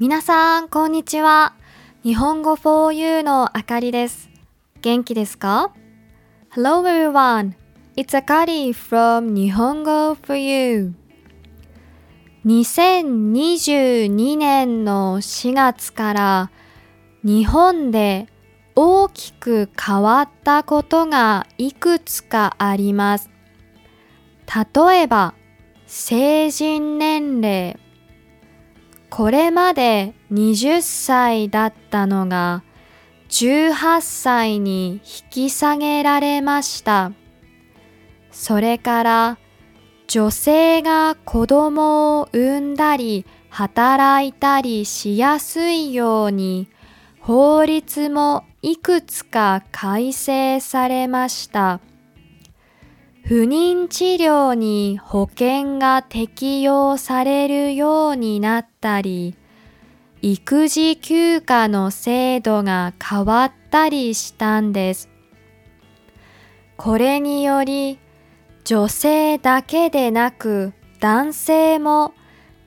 皆さん、こんにちは。日本語 4U のあかりです。元気ですか ?Hello everyone. It's Akari from 日本語 4U。2022年の4月から日本で大きく変わったことがいくつかあります。例えば、成人年齢。これまで20歳だったのが18歳に引き下げられました。それから女性が子供を産んだり働いたりしやすいように法律もいくつか改正されました。不妊治療に保険が適用されるようになったり、育児休暇の制度が変わったりしたんです。これにより、女性だけでなく男性も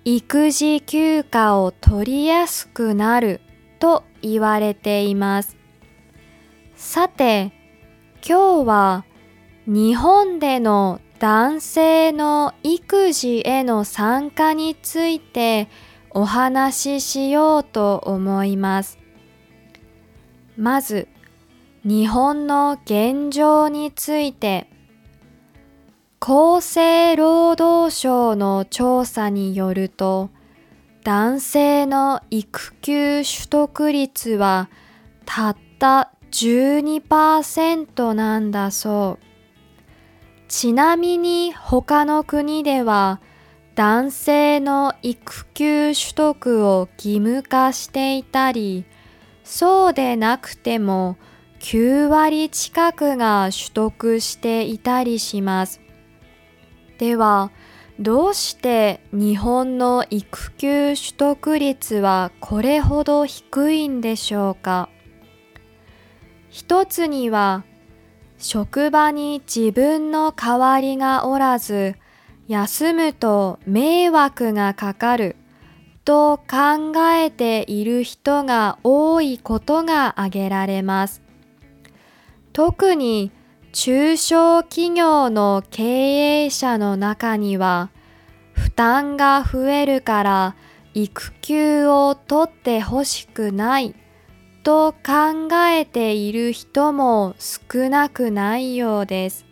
育児休暇を取りやすくなると言われています。さて、今日は日本での男性の育児への参加についてお話ししようと思います。まず、日本の現状について、厚生労働省の調査によると、男性の育休取得率はたった12%なんだそう。ちなみに他の国では男性の育休取得を義務化していたり、そうでなくても9割近くが取得していたりします。では、どうして日本の育休取得率はこれほど低いんでしょうか？一つには職場に自分の代わりがおらず休むと迷惑がかかると考えている人が多いことが挙げられます。特に中小企業の経営者の中には負担が増えるから育休を取ってほしくないと考えている人も少なくないようです。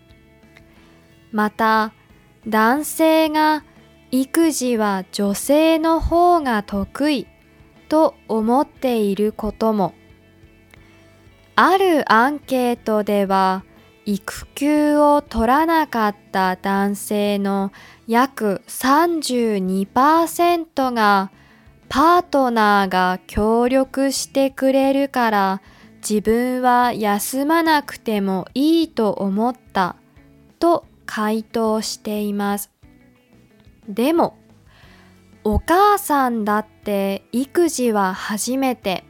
また男性が育児は女性の方が得意と思っていることもあるアンケートでは育休を取らなかった男性の約32%がパートナーが協力してくれるから自分は休まなくてもいいと思ったと回答しています。でもお母さんだって育児は初めて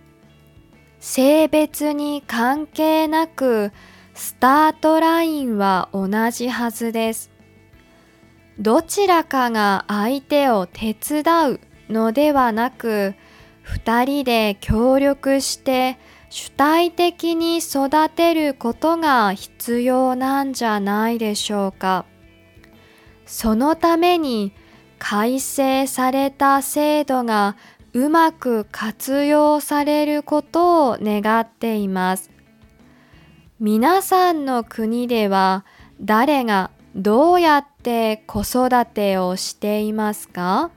性別に関係なくスタートラインは同じはずです。どちらかが相手を手伝うのではなく、二人で協力して主体的に育てることが必要なんじゃないでしょうか。そのために改正された制度がうまく活用されることを願っています。皆さんの国では誰がどうやって子育てをしていますか？